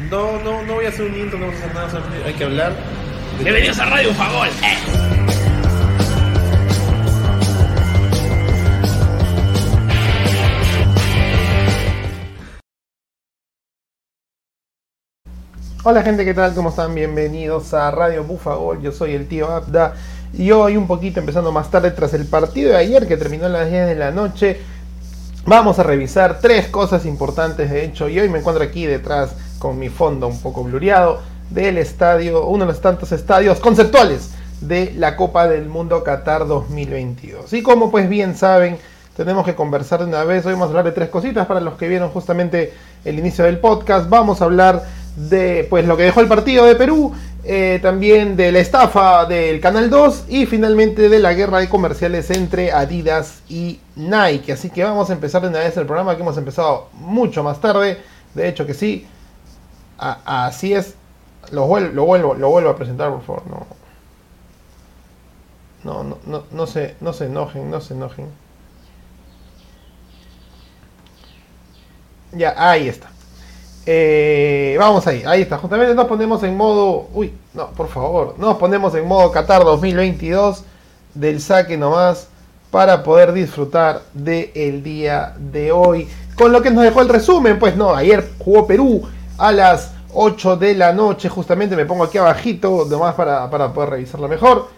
No, no, no voy a hacer un intro, no vamos a hacer nada, solamente hay que hablar. Bienvenidos a Radio Fagol. Hola gente, ¿qué tal? ¿Cómo están? Bienvenidos a Radio Bufagol, yo soy el tío Abda y hoy un poquito empezando más tarde tras el partido de ayer que terminó a las 10 de la noche vamos a revisar tres cosas importantes de hecho y hoy me encuentro aquí detrás con mi fondo un poco blureado del estadio, uno de los tantos estadios conceptuales de la Copa del Mundo Qatar 2022 y como pues bien saben tenemos que conversar de una vez, hoy vamos a hablar de tres cositas para los que vieron justamente el inicio del podcast, vamos a hablar de pues lo que dejó el partido de Perú, eh, también de la estafa del Canal 2 y finalmente de la guerra de comerciales entre Adidas y Nike. Así que vamos a empezar de una vez el programa que hemos empezado mucho más tarde. De hecho que sí, así es. Lo vuelvo, lo, vuelvo, a presentar, por favor. No, no, no, no, se, no se enojen, no se enojen. Ya, ahí está. Eh, vamos ahí, ahí está. Justamente nos ponemos en modo. Uy, no, por favor. Nos ponemos en modo Qatar 2022 del saque nomás para poder disfrutar del día de hoy. Con lo que nos dejó el resumen, pues no, ayer jugó Perú a las 8 de la noche. Justamente me pongo aquí abajito, nomás para, para poder revisarlo mejor.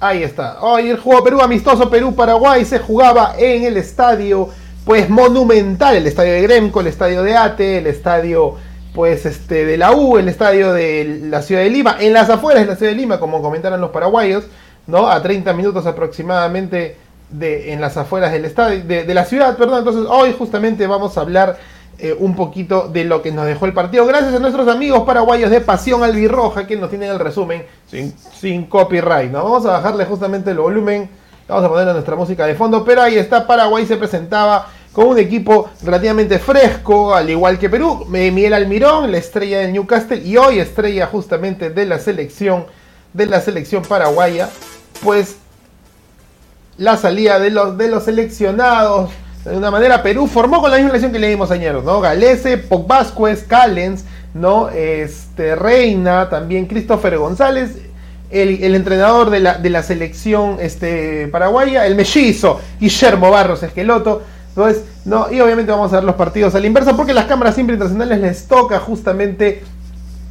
Ahí está. Ayer jugó Perú, amistoso Perú-Paraguay. Se jugaba en el estadio pues monumental, el estadio de Gremco, el estadio de Ate, el estadio pues este de la U, el estadio de la ciudad de Lima, en las afueras de la ciudad de Lima, como comentaron los paraguayos, ¿no? A 30 minutos aproximadamente de, en las afueras del estadio, de, la ciudad, perdón. Entonces, hoy justamente vamos a hablar eh, un poquito de lo que nos dejó el partido. Gracias a nuestros amigos paraguayos de Pasión Albirroja que nos tienen el resumen sin, sin copyright, ¿no? Vamos a bajarle justamente el volumen, vamos a ponerle nuestra música de fondo, pero ahí está, Paraguay se presentaba con un equipo relativamente fresco, al igual que Perú. Miguel Almirón, la estrella del Newcastle y hoy estrella justamente de la selección de la selección paraguaya, pues la salida de los, de los seleccionados. De una manera, Perú formó con la misma selección que le dimos ayer, ¿no? Galese, Pog Vázquez, Callens, ¿no? Este, Reina, también Christopher González, el, entrenador de la, de la selección este, paraguaya, el mellizo, Guillermo Barros Esqueloto. Entonces, no, y obviamente vamos a ver los partidos a la inversa porque las cámaras siempre internacionales les toca justamente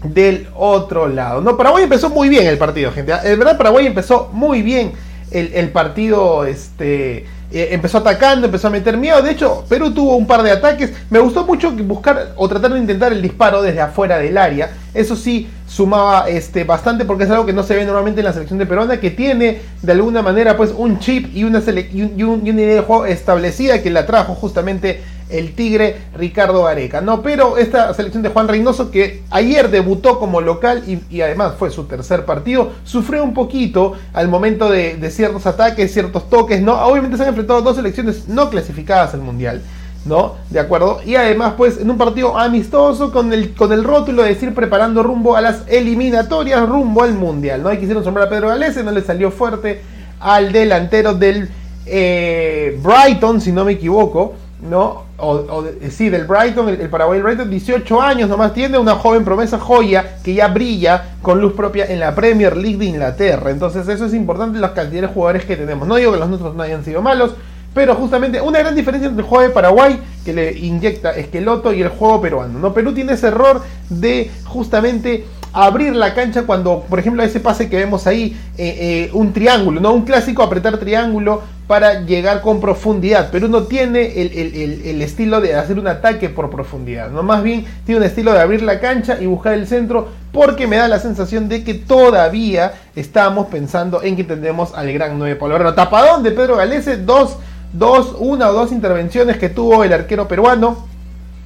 del otro lado. No, Paraguay empezó muy bien el partido, gente. En verdad, Paraguay empezó muy bien el, el partido, este eh, empezó atacando, empezó a meter miedo. De hecho, Perú tuvo un par de ataques. Me gustó mucho buscar o tratar de intentar el disparo desde afuera del área. Eso sí sumaba este, bastante porque es algo que no se ve normalmente en la selección de peruana, que tiene de alguna manera pues un chip y una, y una idea de juego establecida que la trajo justamente el Tigre Ricardo Areca. No, pero esta selección de Juan Reynoso, que ayer debutó como local y, además fue su tercer partido, sufrió un poquito al momento de, ciertos ataques, ciertos toques. No, obviamente se han enfrentado dos selecciones no clasificadas al Mundial. ¿no? De acuerdo. Y además, pues, en un partido amistoso con el, con el rótulo de decir preparando rumbo a las eliminatorias, rumbo al mundial, ¿no? Ahí quisieron sombrar a Pedro Galese, no le salió fuerte al delantero del eh, Brighton, si no me equivoco, ¿no? O, sí, del Brighton, el, Paraguay Brighton, 18 años nomás tiene, una joven promesa joya que ya brilla con luz propia en la Premier League de Inglaterra. Entonces eso es importante, las cantidades de jugadores que tenemos. No digo que los nuestros no hayan sido malos, pero justamente una gran diferencia entre el juego de Paraguay, que le inyecta esqueloto, y el juego peruano. ¿no? Perú tiene ese error de justamente abrir la cancha cuando, por ejemplo, ese pase que vemos ahí, eh, eh, un triángulo, ¿no? Un clásico apretar triángulo para llegar con profundidad. Perú no tiene el, estilo de hacer un ataque por profundidad, ¿no? Más bien tiene un estilo de abrir la cancha y buscar el centro, porque me da la sensación de que todavía estamos pensando en que tendremos al gran 9 Polo. tapadón de Pedro Galese, dos, dos, una o dos intervenciones que tuvo el arquero peruano.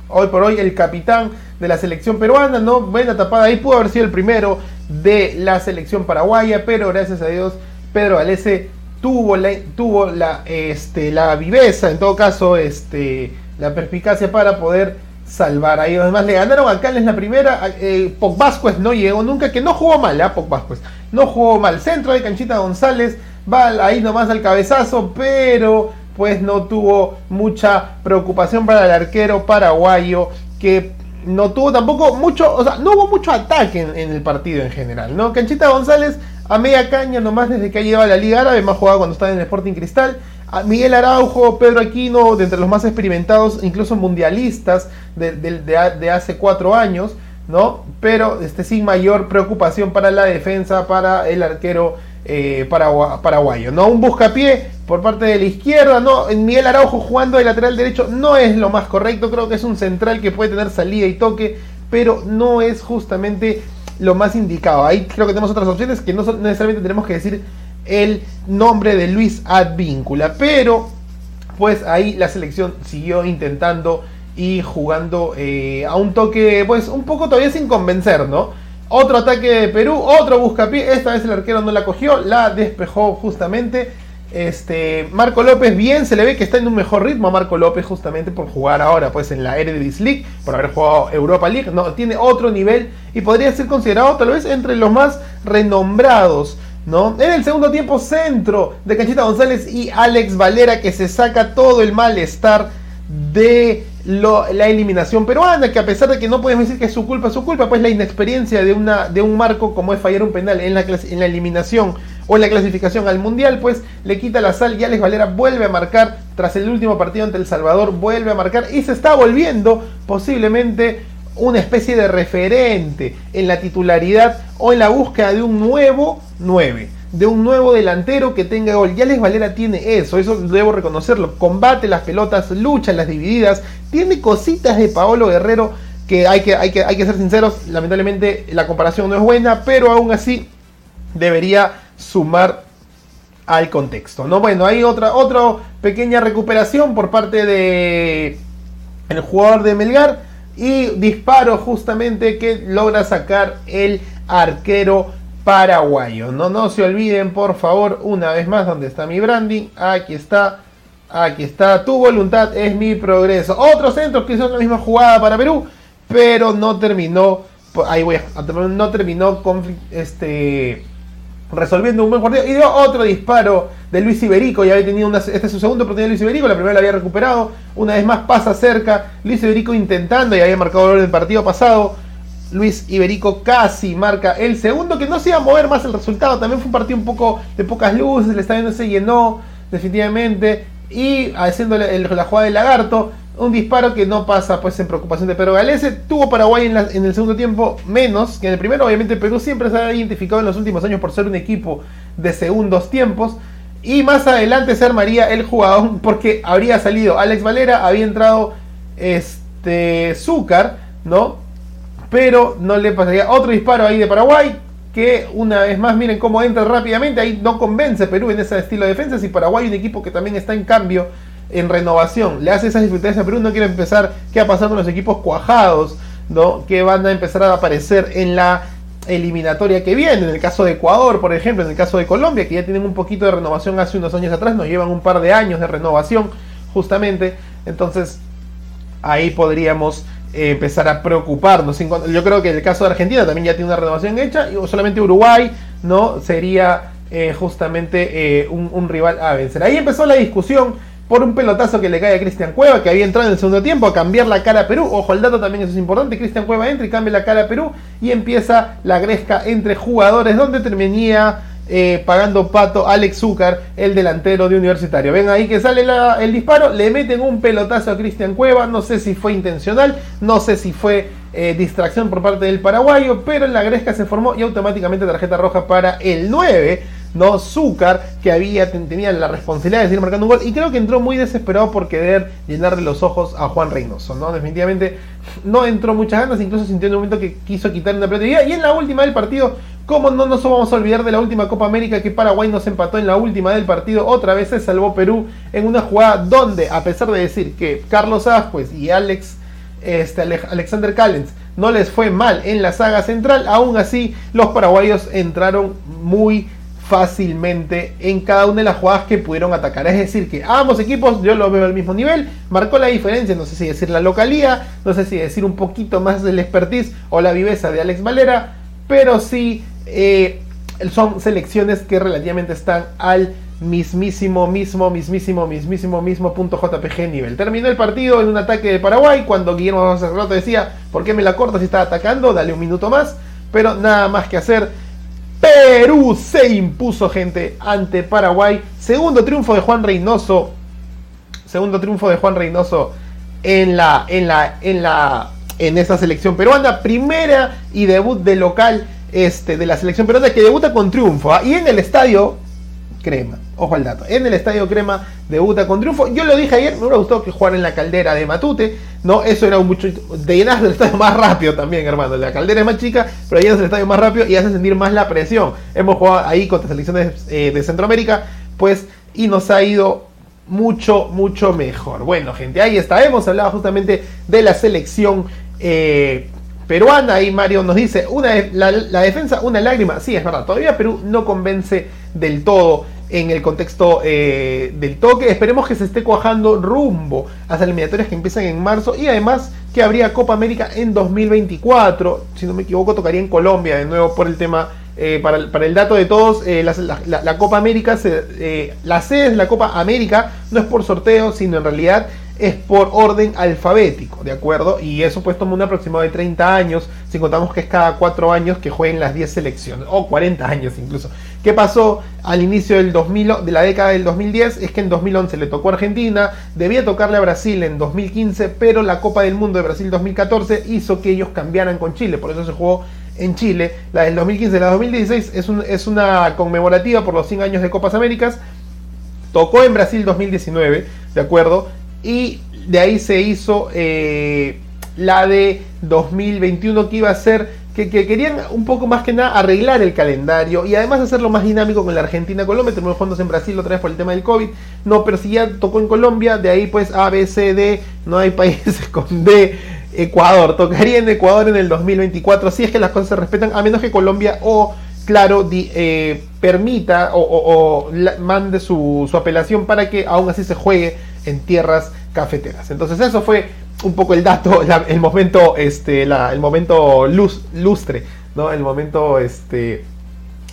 Hoy por hoy el capitán de la selección peruana, ¿no? Buena tapada ahí, pudo haber sido el primero de la selección paraguaya, pero gracias a Dios Pedro Galese tuvo la, tuvo la, este, la viveza, en todo caso, este, la perspicacia para poder salvar ahí. Además, le ganaron a Cales la primera. Eh, Poc no llegó nunca, que no jugó mal, ¿eh? Poc No jugó mal. Centro de Canchita González va ahí nomás al cabezazo, pero pues no tuvo mucha preocupación para el arquero paraguayo que no tuvo tampoco mucho, o sea, no hubo mucho ataque en, el partido en general, ¿no? Canchita González a media caña nomás desde que ha llegado a la Liga Árabe, más jugado cuando estaba en el Sporting Cristal. Miguel Araujo, Pedro Aquino, de entre los más experimentados, incluso mundialistas de, hace cuatro años, ¿no? Pero este, sin mayor preocupación para la defensa, para el arquero eh, paraguayo, ¿no? Un buscapié por parte de la izquierda, ¿no? Miguel Araujo jugando de lateral derecho no es lo más correcto, creo que es un central que puede tener salida y toque, pero no es justamente lo más indicado. Ahí creo que tenemos otras opciones que no necesariamente tenemos que decir el nombre de Luis Advíncula, pero pues ahí la selección siguió intentando y jugando eh, a un toque, pues un poco todavía sin convencer, ¿no? Otro ataque de Perú, otro buscapié, esta vez el arquero no la cogió, la despejó justamente. Este, Marco López bien, se le ve que está en un mejor ritmo a Marco López justamente por jugar ahora pues en la Eredivisie League, por haber jugado Europa League, no, tiene otro nivel y podría ser considerado tal vez entre los más renombrados, ¿no? En el segundo tiempo centro de Canchita González y Alex Valera que se saca todo el malestar de la eliminación peruana, que a pesar de que no podemos decir que es su culpa, su culpa, pues la inexperiencia de, una, de un marco como es fallar un penal en la, en la eliminación o en la clasificación al Mundial, pues le quita la sal y Alex Valera vuelve a marcar tras el último partido ante El Salvador, vuelve a marcar y se está volviendo posiblemente una especie de referente en la titularidad o en la búsqueda de un nuevo 9 de un nuevo delantero que tenga gol. Ya Alex Valera tiene eso, eso debo reconocerlo. Combate las pelotas, lucha las divididas, tiene cositas de Paolo Guerrero que hay que, hay que, hay que ser sinceros, lamentablemente la comparación no es buena, pero aún así debería sumar al contexto. ¿no? Bueno, hay otra, otra pequeña recuperación por parte de el jugador de Melgar y disparo justamente que logra sacar el arquero paraguayo. No, no se olviden, por favor, una vez más, donde está mi branding. Aquí está. Aquí está. Tu voluntad es mi progreso. Otro centro que hizo la misma jugada para Perú, pero no terminó. Ahí voy a. No terminó este. Resolviendo un buen partido. Y dio otro disparo de Luis Iberico. Ya había tenido una. Este es su segundo oportunidad de Luis Iberico. La primera la había recuperado. Una vez más pasa cerca. Luis Iberico intentando. Y había marcado el partido pasado Luis Iberico casi marca el segundo, que no se iba a mover más el resultado. También fue un partido un poco de pocas luces, el estadio no se llenó definitivamente. Y haciendo la jugada del lagarto, un disparo que no pasa pues en preocupación de Pedro Galese. Tuvo Paraguay en, el segundo tiempo menos que en el primero. Obviamente Perú siempre se ha identificado en los últimos años por ser un equipo de segundos tiempos. Y más adelante se armaría el jugador porque habría salido Alex Valera, había entrado este Zúcar, ¿no? Pero no le pasaría otro disparo ahí de Paraguay, que una vez más miren cómo entra rápidamente, ahí no convence Perú en ese estilo de defensa, si Paraguay un equipo que también está en cambio, en renovación, le hace esas dificultades a Perú, no quiere empezar, ¿qué ha pasado con los equipos cuajados? ¿no? que van a empezar a aparecer en la eliminatoria que viene, en el caso de Ecuador, por ejemplo, en el caso de Colombia, que ya tienen un poquito de renovación hace unos años atrás, nos llevan un par de años de renovación, justamente, entonces ahí podríamos empezar a preocuparnos. Yo creo que el caso de Argentina también ya tiene una renovación hecha, y solamente Uruguay no sería eh, justamente eh, un, rival a vencer. Ahí empezó la discusión por un pelotazo que le cae a Cristian Cueva, que había entrado en el segundo tiempo a cambiar la cara a Perú. Ojo, el dato también eso es importante. Cristian Cueva entra y cambia la cara a Perú y empieza la gresca entre jugadores donde terminía eh, pagando pato Alex Zúcar, el delantero de Universitario. Ven ahí que sale el disparo, le meten un pelotazo a Cristian Cueva, no sé si fue intencional, no sé si fue eh, distracción por parte del paraguayo, pero en la gresca se formó y automáticamente tarjeta roja para el 9. ¿no? Zúcar, que había, tenía la responsabilidad de seguir marcando un gol, y creo que entró muy desesperado por querer llenarle los ojos a Juan Reynoso, ¿no? Definitivamente no entró muchas ganas, incluso sintió en un momento que quiso quitarle una pelota y en la última del partido como no nos vamos a olvidar de la última Copa América que Paraguay nos empató en la última del partido? Otra vez se salvó Perú en una jugada donde, a pesar de decir que Carlos Ascuez y Alex, este, Alexander Callens no les fue mal en la saga central, aún así los paraguayos entraron muy fácilmente en cada una de las jugadas que pudieron atacar. Es decir, que ambos equipos yo lo veo al mismo nivel, marcó la diferencia, no sé si decir la localía, no sé si decir un poquito más del expertise o la viveza de Alex Valera, pero sí eh, son selecciones que relativamente están al mismísimo, mismo, mismísimo, mismísimo, mismo punto JPG nivel. Terminó el partido en un ataque de Paraguay cuando Guillermo Cerrato decía, ¿por qué me la cortas si está atacando? Dale un minuto más. Pero nada más que hacer. Perú se impuso, gente, ante Paraguay. Segundo triunfo de Juan Reynoso. Segundo triunfo de Juan Reynoso en la, en la, en la, en esta selección peruana. Primera y debut de local este, de la selección peruana que debuta con triunfo. ¿ah? Y en el estadio Crema. Ojo al dato. En el Estadio Crema debuta con triunfo. Yo lo dije ayer, me hubiera gustado que jugara en la caldera de Matute. No, eso era un mucho. De llenas del estadio más rápido también, hermano. La caldera es más chica, pero llenas el estadio más rápido y hace sentir más la presión. Hemos jugado ahí contra selecciones eh, de Centroamérica, pues, y nos ha ido mucho, mucho mejor. Bueno, gente, ahí está. Hemos hablado justamente de la selección. Eh, peruana. Y Mario nos dice, una, la, defensa, una lágrima. Sí, es verdad, todavía Perú no convence del todo en el contexto eh, del toque. Esperemos que se esté cuajando rumbo a las eliminatorias que empiezan en marzo y además que habría Copa América en 2024. Si no me equivoco, tocaría en Colombia de nuevo por el tema. Eh, para, el, para, el dato de todos, eh, la, Copa América, la sede de la Copa América no es por sorteo, sino en realidad es por orden alfabético, ¿de acuerdo? Y eso pues toma un aproximado de 30 años, si contamos que es cada 4 años que jueguen las 10 selecciones, o 40 años incluso. ¿Qué pasó al inicio del 2000, de la década del 2010? Es que en 2011 le tocó a Argentina, debía tocarle a Brasil en 2015, pero la Copa del Mundo de Brasil 2014 hizo que ellos cambiaran con Chile, por eso se jugó en Chile. La del 2015 y la 2016 es, un, es una conmemorativa por los 100 años de Copas Américas. Tocó en Brasil 2019, ¿de acuerdo? Y de ahí se hizo eh, la de 2021 que iba a ser que, que, querían un poco más que nada arreglar el calendario y además hacerlo más dinámico con la Argentina Colombia, terminó fondos en Brasil otra vez por el tema del COVID, no, pero si ya tocó en Colombia, de ahí pues A, B, C, D, no hay países con D, Ecuador, tocaría en Ecuador en el 2024, si es que las cosas se respetan, a menos que Colombia o claro, eh, permita o, mande su, su, apelación para que aún así se juegue en tierras cafeteras. Entonces eso fue un poco el dato, el momento, este, el momento luz, lustre, ¿no? El momento este,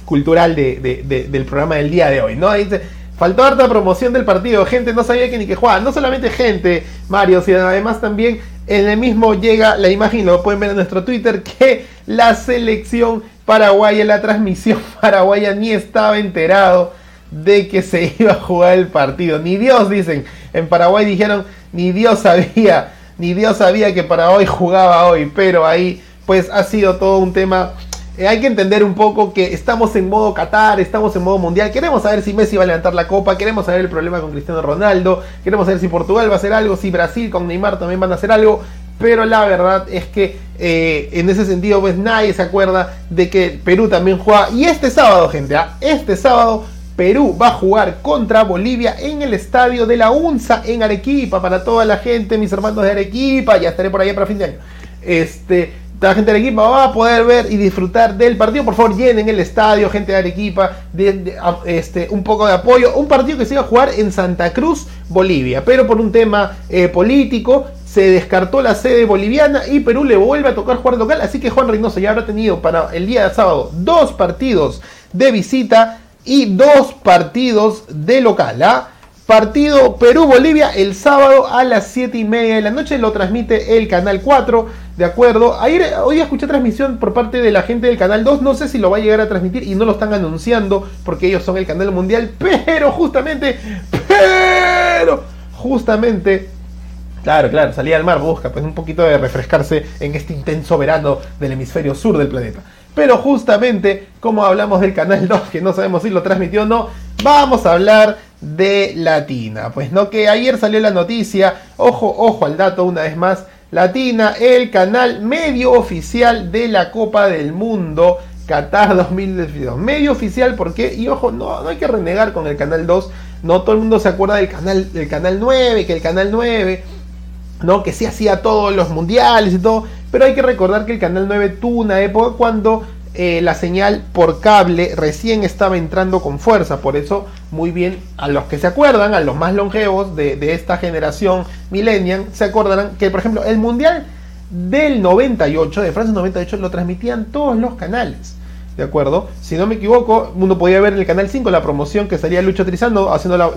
cultural de, del programa del día de hoy, ¿no? Dice, faltó harta promoción del partido, gente no sabía que ni que jugaba, no solamente gente, Mario, sino además también en el mismo llega la imagen, lo pueden ver en nuestro Twitter, que la selección paraguaya, la transmisión paraguaya ni estaba enterado de que se iba a jugar el partido. Ni Dios, dicen. En Paraguay dijeron, ni Dios sabía, ni Dios sabía que Paraguay jugaba hoy. Pero ahí, pues ha sido todo un tema. Eh, hay que entender un poco que estamos en modo Qatar, estamos en modo mundial. Queremos saber si Messi va a levantar la copa, queremos saber el problema con Cristiano Ronaldo, queremos saber si Portugal va a hacer algo, si Brasil con Neymar también van a hacer algo. Pero la verdad es que eh, en ese sentido, pues nadie se acuerda de que Perú también juega. Y este sábado, gente, ¿eh? este sábado Perú va a jugar contra Bolivia en el estadio de la UNSA en Arequipa. Para toda la gente, mis hermanos de Arequipa, ya estaré por allá para fin de año. Este, la gente de Arequipa va a poder ver y disfrutar del partido. Por favor, llenen el estadio, gente de Arequipa, este, un poco de apoyo. Un partido que se iba a jugar en Santa Cruz, Bolivia, pero por un tema eh, político se descartó la sede boliviana y Perú le vuelve a tocar jugar local. Así que Juan Reynoso ya habrá tenido para el día de sábado dos partidos de visita y dos partidos de local. ¿ah? Partido Perú-Bolivia el sábado a las 7 y media de la noche. Lo transmite el canal 4. De acuerdo. Ayer, hoy escuché transmisión por parte de la gente del canal 2. No sé si lo va a llegar a transmitir y no lo están anunciando porque ellos son el canal mundial. Pero justamente, pero justamente Claro, claro, salía al mar, busca pues un poquito de refrescarse en este intenso verano del hemisferio sur del planeta. Pero justamente, como hablamos del canal 2, que no sabemos si lo transmitió o no, vamos a hablar de Latina. Pues no, que ayer salió la noticia, ojo, ojo al dato una vez más, Latina, el canal medio oficial de la Copa del Mundo. Qatar 2022. Medio oficial, porque, y ojo, no, no hay que renegar con el canal 2. No todo el mundo se acuerda del canal, del canal 9, que el canal 9 ¿no? Que sí hacía todos los mundiales y todo, pero hay que recordar que el Canal 9 tuvo una época cuando eh, la señal por cable recién estaba entrando con fuerza, por eso muy bien a los que se acuerdan, a los más longevos de, esta generación millennial, se acordarán que por ejemplo el mundial del 98, de Francia 98, lo transmitían todos los canales. ¿de acuerdo? Si no me equivoco, uno podía ver en el canal 5 la promoción que salía Lucho Trizano haciendo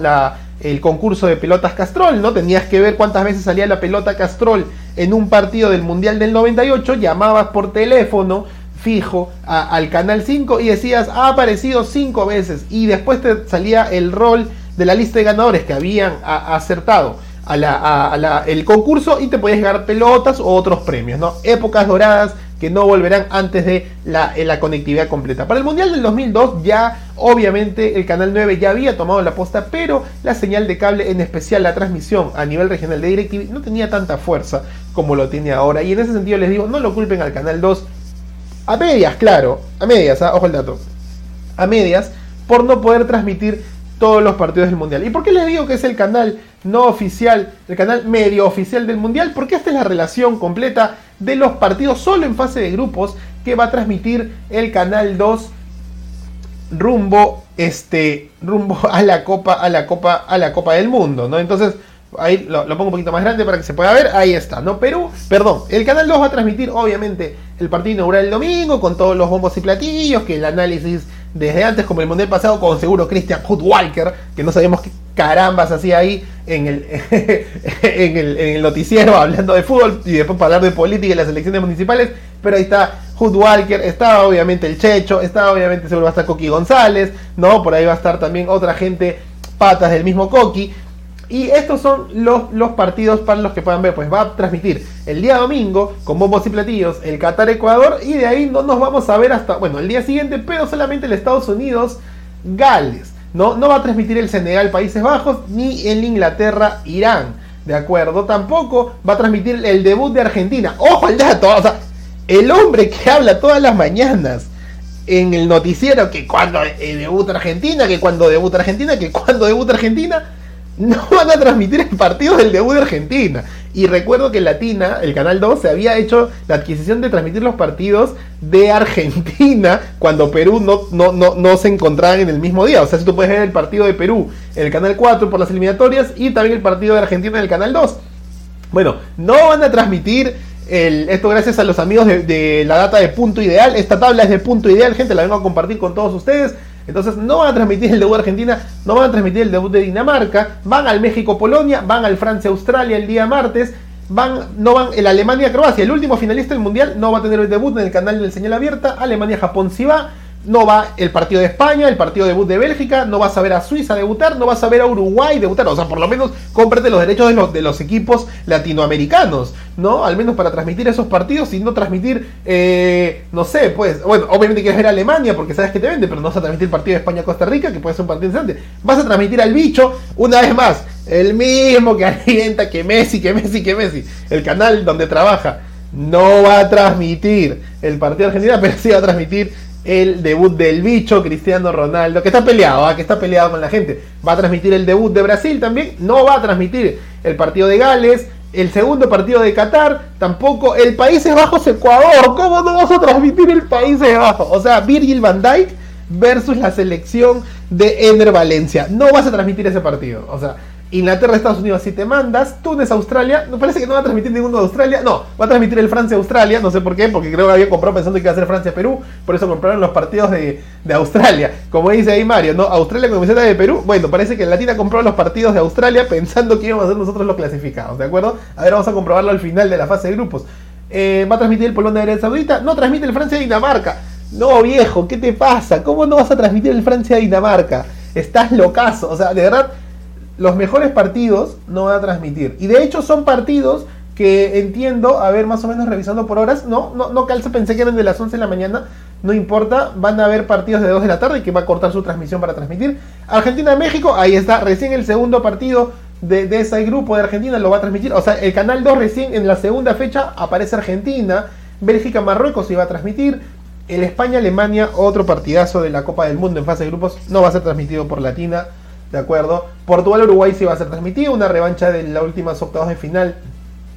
el concurso de pelotas Castrol, ¿no? Tenías que ver cuántas veces salía la pelota Castrol en un partido del Mundial del 98, llamabas por teléfono fijo al canal 5 y decías, ha aparecido 5 veces y después te salía el rol de la lista de ganadores que habían acertado a la, el concurso y te podías ganar pelotas o otros premios, ¿no? Épocas doradas que no volverán antes de la, la, conectividad completa. Para el Mundial del 2002 ya obviamente el Canal 9 ya había tomado la posta, pero la señal de cable, en especial la transmisión a nivel regional de DirecTV, no tenía tanta fuerza como lo tiene ahora. Y en ese sentido les digo, no lo culpen al Canal 2, a medias, claro, a medias, ¿ah? ojo el dato, a medias, por no poder transmitir todos los partidos del Mundial. ¿Y por qué les digo que es el canal no oficial, el canal medio oficial del Mundial? Porque esta es la relación completa de los partidos solo en fase de grupos que va a transmitir el canal 2 rumbo este rumbo a la Copa a la Copa a la Copa del Mundo, ¿no? Entonces, ahí lo, lo, pongo un poquito más grande para que se pueda ver. Ahí está, ¿no? Perú, perdón, el canal 2 va a transmitir obviamente el partido inaugural el domingo con todos los bombos y platillos, que el análisis desde antes, como el mundial pasado, con seguro Christian Walker, que no sabíamos qué carambas hacía ahí en el, en, el, noticiero hablando de fútbol y después para hablar de política y las elecciones municipales. Pero ahí está Hood Walker, está obviamente el Checho, está obviamente seguro va a estar Coqui González, ¿no? Por ahí va a estar también otra gente, patas del mismo Coqui. Y estos son los, los, partidos para los que puedan ver. Pues va a transmitir el día domingo con bombos y platillos el Qatar-Ecuador. Y de ahí no nos vamos a ver hasta, bueno, el día siguiente, pero solamente el Estados Unidos-Gales. No, no va a transmitir el Senegal Países Bajos ni el Inglaterra Irán. ¿De acuerdo? Tampoco va a transmitir el debut de Argentina. Ojo al dato. O sea, el hombre que habla todas las mañanas en el noticiero que cuando debuta Argentina, que cuando debuta Argentina, que cuando debuta Argentina no van a transmitir el partido del debut de Argentina. Y recuerdo que Latina, el canal 2, se había hecho la adquisición de transmitir los partidos de Argentina cuando Perú no, no, no, no se encontraban en el mismo día. O sea, si tú puedes ver el partido de Perú en el canal 4 por las eliminatorias y también el partido de Argentina en el canal 2. Bueno, no van a transmitir el, esto gracias a los amigos de, de la data de punto ideal. Esta tabla es de punto ideal, gente, la vengo a compartir con todos ustedes. Entonces no van a transmitir el debut de Argentina, no van a transmitir el debut de Dinamarca, van al México-Polonia, van al Francia-Australia el día martes, van, no van el Alemania-Croacia, el último finalista del Mundial no va a tener el debut en el canal del señal abierta, Alemania-Japón sí va, no va el partido de España, el partido debut de Bélgica, no vas a ver a Suiza debutar, no vas a ver a Uruguay debutar, o sea, por lo menos cómprate los derechos de los, de los equipos latinoamericanos, ¿no? Al menos para transmitir esos partidos y no transmitir, eh, no sé, pues, bueno, obviamente quieres ver a Alemania porque sabes que te vende, pero no vas a transmitir el partido de España-Costa Rica, que puede ser un partido interesante. Vas a transmitir al bicho, una vez más, el mismo que alienta que Messi, que Messi, que Messi, el canal donde trabaja. No va a transmitir el partido de Argentina, pero sí va a transmitir el debut del bicho Cristiano Ronaldo, que está peleado, ¿eh? que está peleado con la gente. Va a transmitir el debut de Brasil también, no va a transmitir el partido de Gales, el segundo partido de Qatar, tampoco el Países Bajos Ecuador. ¿Cómo no vas a transmitir el Países Bajos? O sea, Virgil van Dijk versus la selección de Ener Valencia. No vas a transmitir ese partido. O sea, Inglaterra, Estados Unidos, si te mandas. Túnez, Australia. Me parece que no va a transmitir ninguno de Australia. No, va a transmitir el Francia-Australia. No sé por qué, porque creo que había comprado pensando que iba a ser Francia-Perú. Por eso compraron los partidos de, de, Australia. Como dice ahí Mario, ¿no? Australia con camiseta de Perú. Bueno, parece que Latina compró los partidos de Australia pensando que íbamos a ser nosotros los clasificados, ¿de acuerdo? A ver, vamos a comprobarlo al final de la fase de grupos. Eh, ¿Va a transmitir el Polón de Arabia Saudita? No transmite el Francia-Dinamarca. No, viejo, ¿qué te pasa? ¿Cómo no vas a transmitir el Francia-Dinamarca? Estás locazo. O sea, de verdad los mejores partidos no van a transmitir. Y de hecho son partidos que entiendo, a ver, más o menos revisando por horas, no, no, no calza, pensé que eran de las 11 de la mañana, no importa, van a haber partidos de 2 de la tarde que va a cortar su transmisión para transmitir. Argentina-México, ahí está, recién el segundo partido de, de, ese grupo de Argentina lo va a transmitir, o sea, el canal 2 recién en la segunda fecha aparece Argentina, Bélgica-Marruecos se va a transmitir, el España-Alemania, otro partidazo de la Copa del Mundo en fase de grupos, no va a ser transmitido por Latina ¿de acuerdo? Portugal-Uruguay sí va a ser transmitido, una revancha de las últimas octavos de final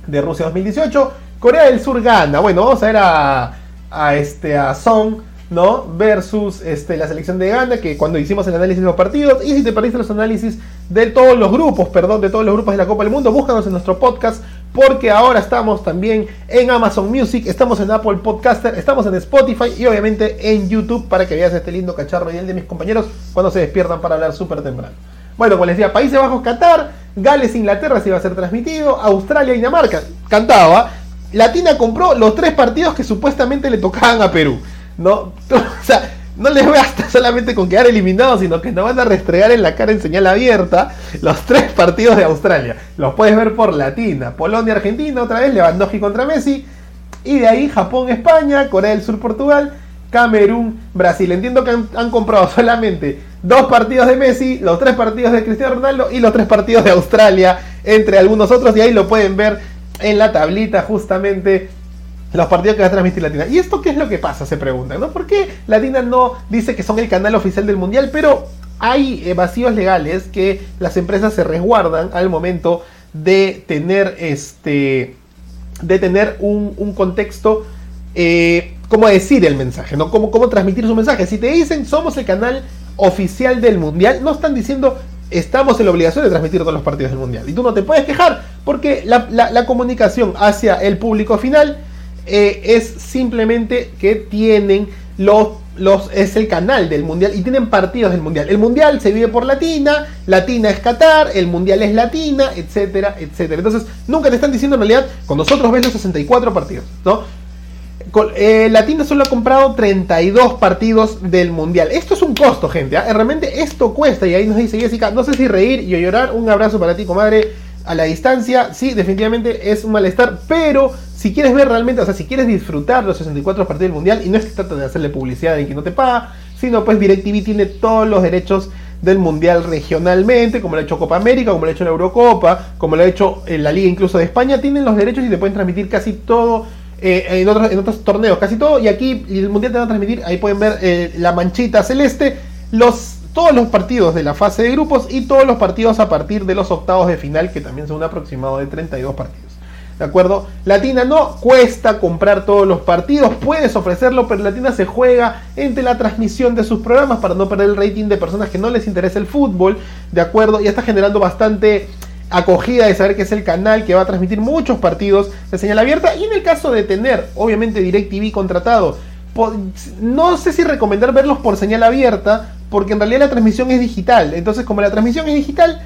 de Rusia 2018. Corea del Sur gana, bueno, vamos a ver a, a este, a Song, ¿no? Versus este, la selección de Ghana, que cuando hicimos el análisis de los partidos, y si te perdiste los análisis de todos los grupos, perdón, de todos los grupos de la Copa del Mundo, búscanos en nuestro podcast porque ahora estamos también en Amazon Music, estamos en Apple Podcaster, estamos en Spotify y obviamente en YouTube para que veas este lindo cacharro y el de mis compañeros cuando se despiertan para hablar súper temprano. Bueno, como les decía, Países Bajos, Qatar, Gales, Inglaterra se iba a ser transmitido, Australia, Dinamarca, cantaba. Latina compró los tres partidos que supuestamente le tocaban a Perú. ¿No? O sea, no les basta solamente con quedar eliminados, sino que nos van a restregar en la cara en señal abierta los tres partidos de Australia. Los puedes ver por Latina. Polonia, Argentina, otra vez, Lewandowski contra Messi. Y de ahí Japón, España, Corea del Sur, Portugal, Camerún, Brasil. Entiendo que han, han comprado solamente dos partidos de Messi, los tres partidos de Cristiano Ronaldo y los tres partidos de Australia, entre algunos otros. Y ahí lo pueden ver en la tablita justamente los partidos que va a transmitir Latina. ¿Y esto qué es lo que pasa? Se preguntan, ¿no? ¿Por qué Latina no dice que son el canal oficial del Mundial? Pero hay eh, vacíos legales que las empresas se resguardan al momento de tener este de tener un, un contexto eh, cómo decir el mensaje, ¿no? Cómo, cómo transmitir su mensaje. Si te dicen somos el canal oficial del Mundial, no están diciendo estamos en la obligación de transmitir todos los partidos del Mundial. Y tú no te puedes quejar porque la, comunicación hacia el público final eh, es simplemente que tienen los, los, es el canal del mundial y tienen partidos del mundial. El mundial se vive por Latina, Latina es Qatar, el mundial es Latina, etcétera, etcétera. Entonces, nunca te están diciendo en realidad, con nosotros ves los 64 partidos, ¿no? Eh, Latina solo ha comprado 32 partidos del mundial. Esto es un costo, gente. ¿eh? Realmente esto cuesta. Y ahí nos dice Jessica, no sé si reír y llorar. Un abrazo para ti, comadre a la distancia, sí, definitivamente es un malestar, pero si quieres ver realmente, o sea, si quieres disfrutar los 64 partidos del mundial, y no es que trate de hacerle publicidad y que no te paga, sino pues DirecTV tiene todos los derechos del mundial regionalmente, como lo ha hecho Copa América, como lo ha hecho la Eurocopa, como lo ha hecho en la Liga incluso de España, tienen los derechos y te pueden transmitir casi todo. Eh, en, otros, en otros torneos, casi todo, y aquí el mundial te va a transmitir, ahí pueden ver eh, la manchita celeste, los todos los partidos de la fase de grupos y todos los partidos a partir de los octavos de final, que también son un aproximado de 32 partidos. ¿De acuerdo? Latina no cuesta comprar todos los partidos, puedes ofrecerlo, pero Latina se juega entre la transmisión de sus programas para no perder el rating de personas que no les interesa el fútbol, ¿de acuerdo? Ya está generando bastante acogida de saber que es el canal que va a transmitir muchos partidos de señal abierta y en el caso de tener, obviamente, DirecTV contratado, no sé si recomendar verlos por señal abierta, porque en realidad la transmisión es digital. Entonces, como la transmisión es digital,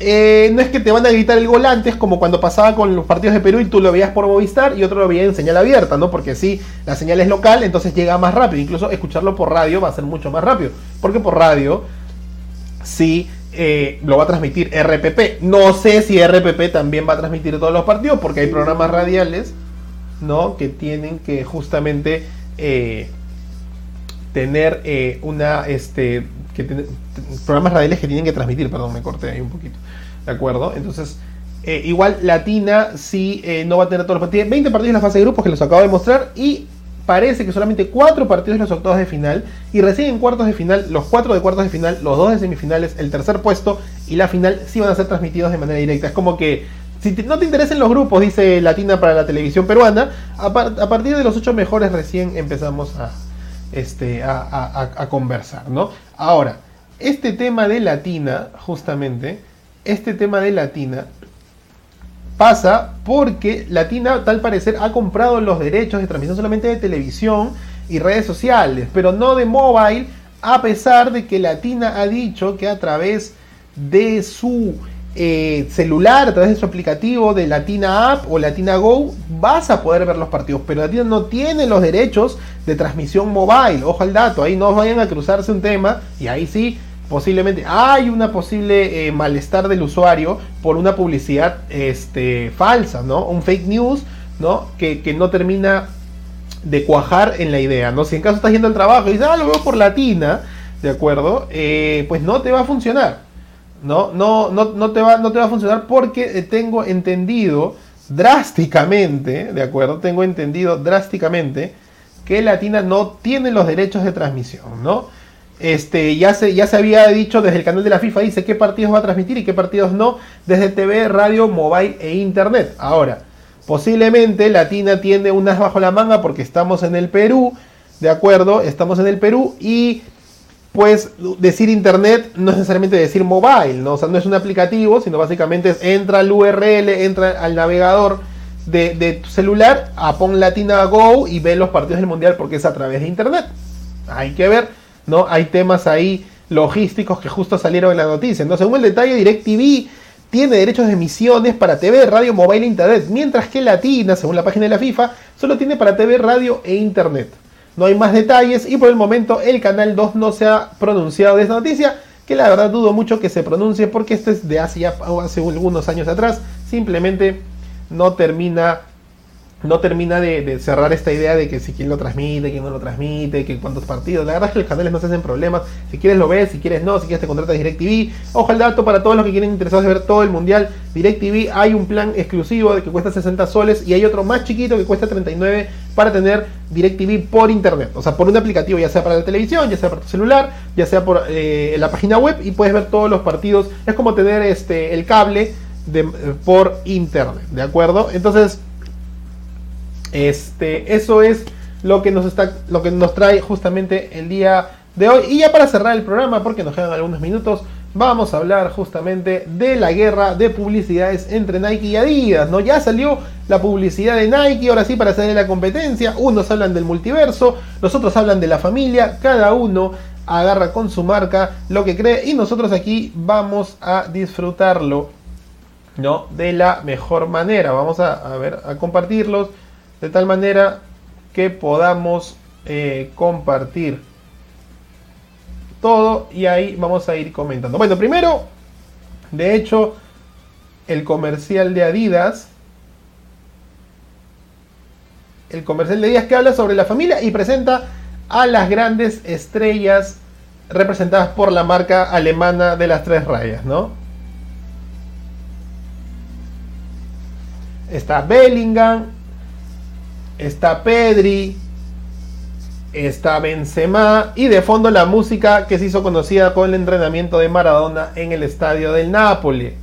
eh, no es que te van a gritar el gol antes, como cuando pasaba con los partidos de Perú y tú lo veías por Movistar y otro lo veía en señal abierta, ¿no? Porque si la señal es local, entonces llega más rápido. Incluso escucharlo por radio va a ser mucho más rápido. Porque por radio, sí. Eh, lo va a transmitir RPP. No sé si RPP también va a transmitir todos los partidos, porque hay programas radiales, ¿no? Que tienen que justamente eh, tener eh, una, este, que programas radiales que tienen que transmitir, perdón, me corté ahí un poquito, ¿de acuerdo? Entonces, eh, igual Latina sí eh, no va a tener todos los partidos, 20 partidos en la fase de grupos que los acabo de mostrar y parece que solamente 4 partidos en los octavos de final y recién en cuartos de final, los 4 de cuartos de final, los 2 de semifinales, el tercer puesto y la final sí van a ser transmitidos de manera directa. Es como que si no te interesan los grupos, dice Latina para la televisión peruana, a, a partir de los 8 mejores recién empezamos a, este, a, conversar, ¿no? Ahora, este tema de Latina, justamente, este tema de Latina pasa porque Latina, tal parecer, ha comprado los derechos de transmisión solamente de televisión y redes sociales, pero no de mobile, a pesar de que Latina ha dicho que a través de su eh, celular, a través de su aplicativo de Latina App o Latina Go, vas a poder ver los partidos. Pero Latina no tiene los derechos de transmisión mobile. Ojo al dato, ahí no vayan a cruzarse un tema y ahí sí. Posiblemente hay una posible eh, malestar del usuario por una publicidad este, falsa, ¿no? Un fake news, ¿no? Que, que no termina de cuajar en la idea, ¿no? Si en caso estás yendo al trabajo y dices, ah, lo veo por latina, ¿de acuerdo? Eh, pues no te va a funcionar. ¿No? No, no, no, te va, no te va a funcionar porque eh, tengo entendido drásticamente, ¿de acuerdo? Tengo entendido drásticamente que Latina no tiene los derechos de transmisión, ¿no? Este, ya, se, ya se había dicho desde el canal de la FIFA, dice qué partidos va a transmitir y qué partidos no, desde TV, radio, mobile e internet. Ahora, posiblemente Latina tiene unas bajo la manga porque estamos en el Perú, ¿de acuerdo? Estamos en el Perú y pues decir internet no es necesariamente decir mobile, ¿no? O sea, no es un aplicativo, sino básicamente es entra al URL, entra al navegador de, tu celular, a pon Latina Go y ve los partidos del mundial porque es a través de internet. Hay que ver, ¿no? Hay temas ahí logísticos que justo salieron en la noticia. ¿no? Según el detalle, DirecTV tiene derechos de emisiones para TV, radio, mobile e internet, mientras que Latina, según la página de la FIFA, solo tiene para TV, radio e internet. No hay más detalles y por el momento el canal 2 no se ha pronunciado de esta noticia, que la verdad dudo mucho que se pronuncie porque esto es de hace, hace algunos años atrás, simplemente no termina no termina de, cerrar esta idea de que si quién lo transmite, quién no lo transmite, que cuántos partidos. La verdad es que los canales no se hacen problemas. Si quieres lo ves, si quieres no, si quieres te contratas DirecTV. Ojo al dato para todos los que quieren interesados de ver todo el mundial. DirecTV hay un plan exclusivo que cuesta 60 soles y hay otro más chiquito que cuesta 39 para tener DirecTV por internet. O sea, por un aplicativo, ya sea para la televisión, ya sea para tu celular, ya sea por eh, la página web y puedes ver todos los partidos. Es como tener este el cable de, eh, por internet, ¿de acuerdo? Entonces este, eso es lo que nos está, lo que nos trae justamente el día de hoy. Y ya para cerrar el programa, porque nos quedan algunos minutos, vamos a hablar justamente de la guerra de publicidades entre Nike y Adidas. ¿no? Ya salió la publicidad de Nike, ahora sí, para salir la competencia. Unos hablan del multiverso, los otros hablan de la familia, cada uno agarra con su marca lo que cree y nosotros aquí vamos a disfrutarlo ¿no? de la mejor manera. Vamos a ver, a compartirlos de tal manera que podamos eh, compartir todo y ahí vamos a ir comentando. Bueno, primero, de hecho, el comercial de Adidas, el comercial de Adidas que habla sobre la familia y presenta a las grandes estrellas representadas por la marca alemana de las tres rayas, ¿no? Está Bellingham, está Pedri, está Benzema y de fondo la música que se hizo conocida con el entrenamiento de Maradona en el estadio del Napoli.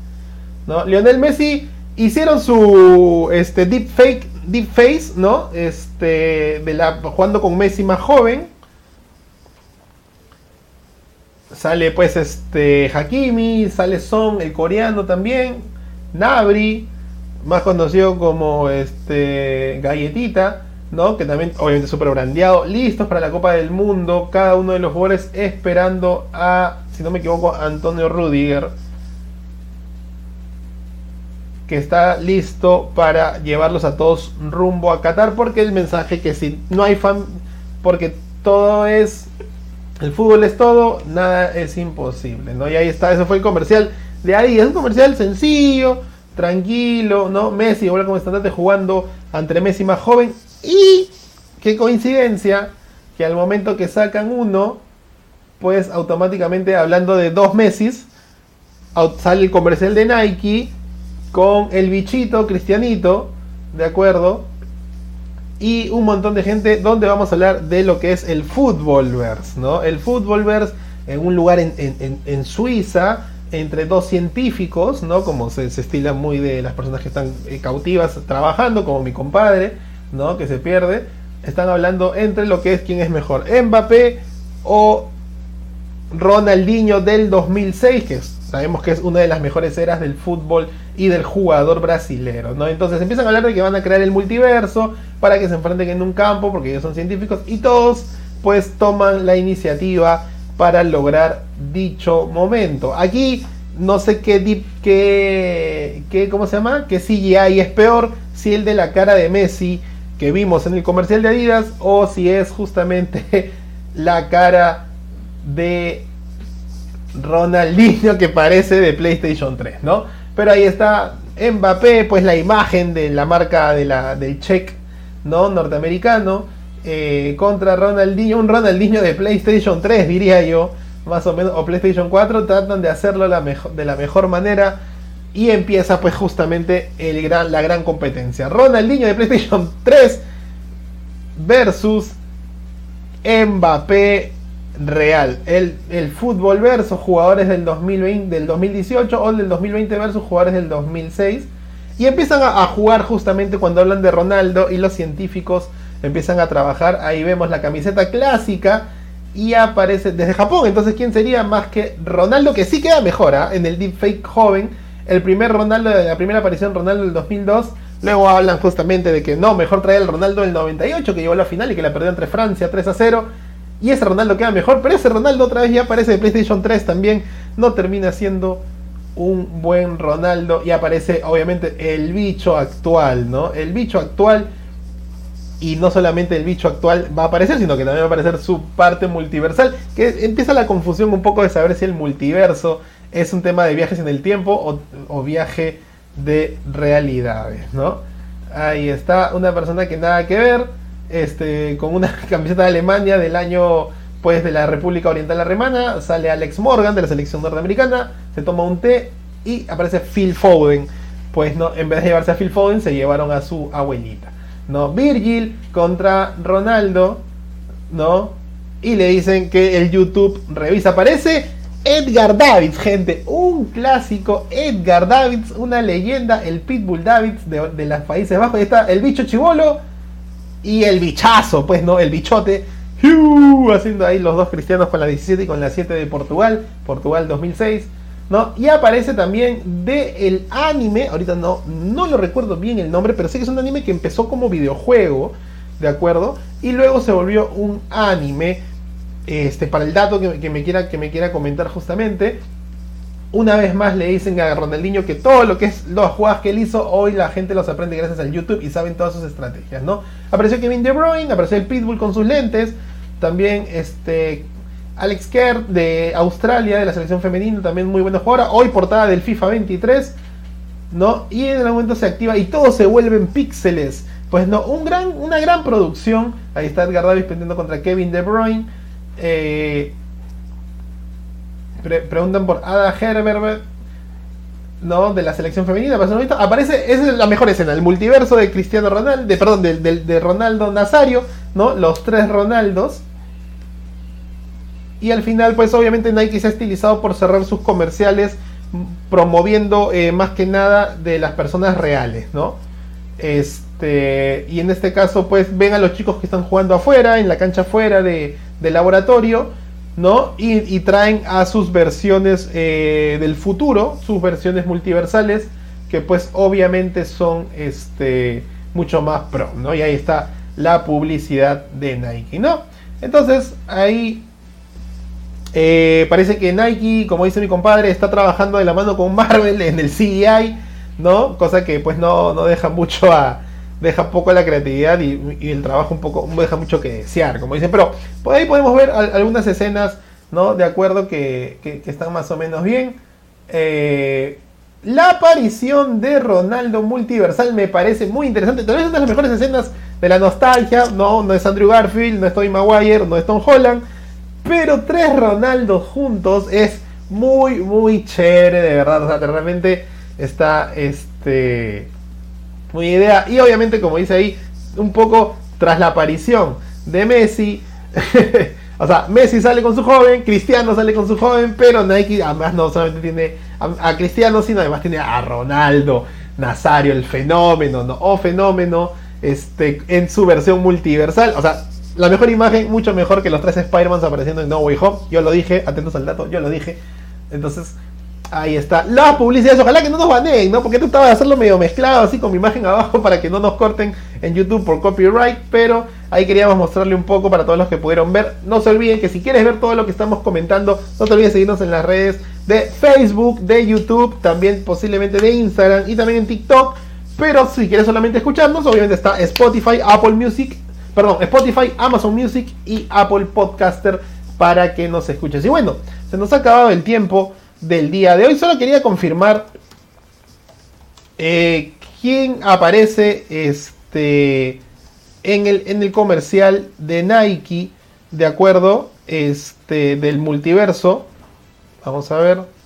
Lionel Messi hicieron su este, deep fake, deep face, ¿no? Este, jugando con Messi más joven. Sale pues este Hakimi, sale Son, el coreano también, Nabri, más conocido como este Galletita, ¿no? Que también obviamente súper brandeado, listos para la Copa del Mundo, cada uno de los jugadores esperando a, si no me equivoco, Antonio Rudiger, que está listo para llevarlos a todos rumbo a Qatar, porque el mensaje que si no hay fan, porque todo es, el fútbol es todo, nada es imposible, ¿no? Y ahí está, ese fue el comercial de ahí, es un comercial sencillo, tranquilo, ¿no? Messi vuelve como estandarte jugando entre Messi más joven. Y qué coincidencia que al momento que sacan uno, pues automáticamente hablando de dos Messi, sale el comercial de Nike con el bichito cristianito, ¿de acuerdo? Y un montón de gente donde vamos a hablar de lo que es el Footballverse, ¿no? El Footballverse en un lugar en, en Suiza entre dos científicos, ¿no? Como se, estila muy de las personas que están eh, cautivas trabajando, como mi compadre, ¿no? Que se pierde. Están hablando entre lo que es quién es mejor, Mbappé o Ronaldinho del 2006, que sabemos que es una de las mejores eras del fútbol y del jugador brasilero, ¿no? Entonces empiezan a hablar de que van a crear el multiverso para que se enfrenten en un campo, porque ellos son científicos, y todos pues toman la iniciativa para lograr dicho momento. Aquí no sé qué, qué, qué, ¿cómo se llama? CGI es peor, si el de la cara de Messi que vimos en el comercial de Adidas o si es justamente la cara de Ronaldinho que parece de PlayStation 3, ¿no? Pero ahí está Mbappé, pues la imagen de la marca del check, ¿no? Norteamericano eh, contra Ronaldinho, un Ronaldinho de PlayStation 3 diría yo, más o menos, o PlayStation 4, tratan de hacerlo de la mejor manera y empieza pues justamente el gran, la gran competencia. Ronaldinho de PlayStation 3 versus Mbappé real. El, el fútbol versus jugadores del 2020, del 2018 o del 2020 versus jugadores del 2006. Y empiezan a jugar justamente cuando hablan de Ronaldo y los científicos empiezan a trabajar. Ahí vemos la camiseta clásica y aparece desde Japón. Entonces, ¿quién sería más que Ronaldo? Que sí queda mejor ¿ah? en el deepfake joven. El primer Ronaldo, la primera aparición Ronaldo del 2002. Luego hablan justamente de que no, mejor traer el Ronaldo del 98 que llegó a la final y que la perdió entre Francia 3 a 0. Y ese Ronaldo queda mejor, pero ese Ronaldo otra vez ya aparece de PlayStation 3 también. No termina siendo un buen Ronaldo. Y aparece obviamente el bicho actual, ¿no? El bicho actual y no solamente el bicho actual va a aparecer, sino que también va a aparecer su parte multiversal, que empieza la confusión un poco de saber si el multiverso es un tema de viajes en el tiempo o, viaje de realidades, ¿no? Ahí está una persona que nada que ver, este, con una camiseta de Alemania del año pues de la República Oriental Alemana, sale Alex Morgan de la selección norteamericana, se toma un té y aparece Phil Foden. Pues no, en vez de llevarse a Phil Foden, se llevaron a su abuelita. ¿No? Virgil contra Ronaldo, ¿no? Y le dicen que el YouTube revisa. Aparece Edgar Davids, gente, un clásico. Edgar Davids, una leyenda, el Pitbull Davids de, de los Países Bajos. Ahí está el bicho chivolo y el bichazo, pues, ¿no? El bichote. Haciendo ahí los dos cristianos con la 17 y con la 7 de Portugal. Portugal 2006. ¿No? Y aparece también de el anime, ahorita no, no lo recuerdo bien el nombre, pero sé que es un anime que empezó como videojuego, ¿de acuerdo? Y luego se volvió un anime, este, para el dato que, me, quiera, que me quiera comentar justamente. Una vez más le dicen a Ronaldinho que todo lo que es los jugadas que él hizo, hoy la gente los aprende gracias al YouTube y saben todas sus estrategias, ¿no? Apareció Kevin De Bruyne, apareció el Pitbull con sus lentes, también este Alex Kerr de Australia, de la selección femenina, también muy buena jugadora. Hoy portada del FIFA 23, ¿no? Y en el momento se activa y todo se vuelve en píxeles. Pues no, un gran, una gran producción. Ahí está Edgar Davis pendiendo contra Kevin De Bruyne. Eh, preguntan por Ada Herbert, ¿no? De la selección femenina. Aparece, esa es la mejor escena, el multiverso de Cristiano Ronaldo, de, perdón, de, de Ronaldo Nazario, ¿no? Los tres Ronaldos y al final, pues obviamente Nike se ha estilizado por cerrar sus comerciales promoviendo eh, más que nada de las personas reales, ¿no? Este, y en este caso, pues ven a los chicos que están jugando afuera, en la cancha afuera de, laboratorio, ¿no? Y, traen a sus versiones eh, del futuro, sus versiones multiversales, que pues obviamente son este, mucho más pro, ¿no? Y ahí está la publicidad de Nike, ¿no? Entonces, ahí eh, parece que Nike, como dice mi compadre, está trabajando de la mano con Marvel en el CGI, ¿no? Cosa que pues no, no deja mucho a. deja poco la creatividad y, el trabajo un poco. deja mucho que desear, como dicen. Pero por ahí podemos ver algunas escenas, ¿no? De acuerdo que, están más o menos bien. Eh, la aparición de Ronaldo multiversal me parece muy interesante. Tal vez una de las mejores escenas de la nostalgia. No, no es Andrew Garfield, no es Tobey Maguire, no es Tom Holland pero tres Ronaldos juntos es muy, muy chévere, de verdad. O sea, realmente está este, muy idea. Y obviamente, como dice ahí, un poco tras la aparición de Messi. o sea, Messi sale con su joven, Cristiano sale con su joven, pero Nike además no solamente tiene a, Cristiano, sino además tiene a Ronaldo, Nazario, el fenómeno, ¿no? O fenómeno, este, en su versión multiversal. O sea, la mejor imagen, mucho mejor que los tres Spider-Man apareciendo en No Way Home. Yo lo dije, atentos al dato, yo lo dije. Entonces, ahí está. Las publicidades, ojalá que no nos baneen, ¿no? Porque trataba de hacerlo medio mezclado, así con mi imagen abajo, para que no nos corten en YouTube por copyright. Pero ahí queríamos mostrarle un poco para todos los que pudieron ver. No se olviden que si quieres ver todo lo que estamos comentando, no te olvides seguirnos en las redes de Facebook, de YouTube, también posiblemente de Instagram y también en TikTok. Pero si quieres solamente escucharnos, obviamente está Spotify, Apple Music perdón, Spotify, Amazon Music y Apple Podcaster para que nos escuches. Y bueno, se nos ha acabado el tiempo del día de hoy. Solo quería confirmar eh, quién aparece este, en, el, en el comercial de Nike, de acuerdo, este, del multiverso. Vamos a ver.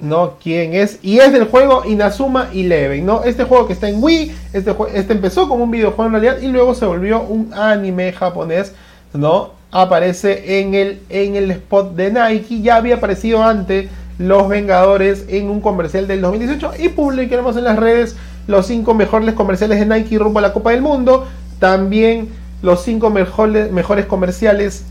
¿No? ¿Quién es? Y es del juego Inazuma Eleven, ¿no? Este juego que está en Wii, este, este empezó como un videojuego en realidad y luego se volvió un anime japonés, ¿no? Aparece en el, en el spot de Nike, ya había aparecido antes Los Vengadores en un comercial del 2018 y publicaremos en las redes los cinco mejores comerciales de Nike rumbo a la Copa del Mundo. También los cinco mejores, mejores comerciales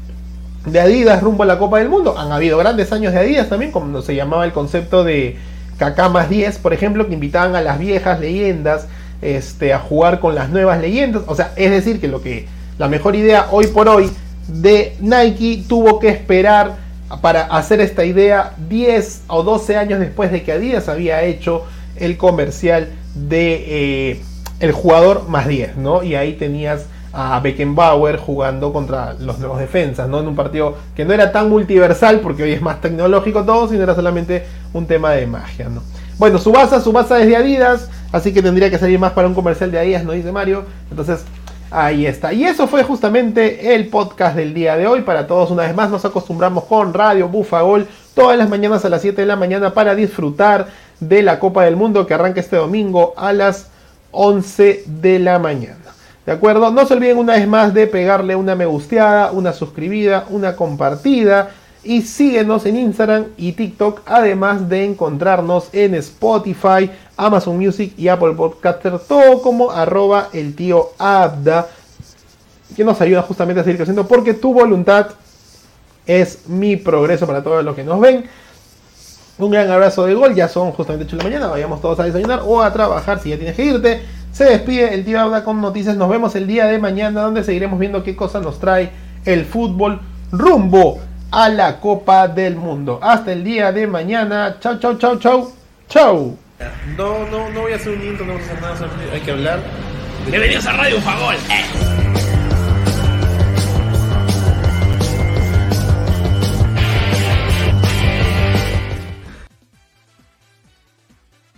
de Adidas rumbo a la Copa del Mundo. Han habido grandes años de Adidas también, como se llamaba el concepto de KK más 10, por ejemplo, que invitaban a las viejas leyendas este, a jugar con las nuevas leyendas. O sea, es decir, que lo que la mejor idea hoy por hoy de Nike tuvo que esperar para hacer esta idea 10 o 12 años después de que Adidas había hecho el comercial de eh, el jugador más 10, ¿no? Y ahí tenías a Beckenbauer jugando contra los nuevos defensas, ¿no? En un partido que no era tan multiversal, porque hoy es más tecnológico todo, sino era solamente un tema de magia, ¿no? Bueno, su base, su base es de Adidas, así que tendría que salir más para un comercial de Adidas, ¿no? Dice Mario. Entonces, ahí está. Y eso fue justamente el podcast del día de hoy. Para todos, una vez más, nos acostumbramos con Radio Bufagol todas las mañanas a las 7 de la mañana para disfrutar de la Copa del Mundo que arranca este domingo a las 11 de la mañana. ¿De acuerdo? No se olviden una vez más de pegarle una me gusteada, una suscribida, una compartida. Y síguenos en Instagram y TikTok, además de encontrarnos en Spotify, Amazon Music y Apple Podcaster, todo como arroba el tío Abda, que nos ayuda justamente a seguir creciendo porque tu voluntad es mi progreso para todos los que nos ven. Un gran abrazo de gol, ya son justamente 8 de la mañana, vayamos todos a desayunar o a trabajar si ya tienes que irte. Se despide el tío Abda con noticias, nos vemos el día de mañana donde seguiremos viendo qué cosa nos trae el fútbol rumbo a la Copa del Mundo. Hasta el día de mañana, chau, chau, chau, chau, chau. No, no, no voy a hacer un intro, no vamos a hacer nada, hay que hablar. Bienvenidos a Radio Fagol. Eh.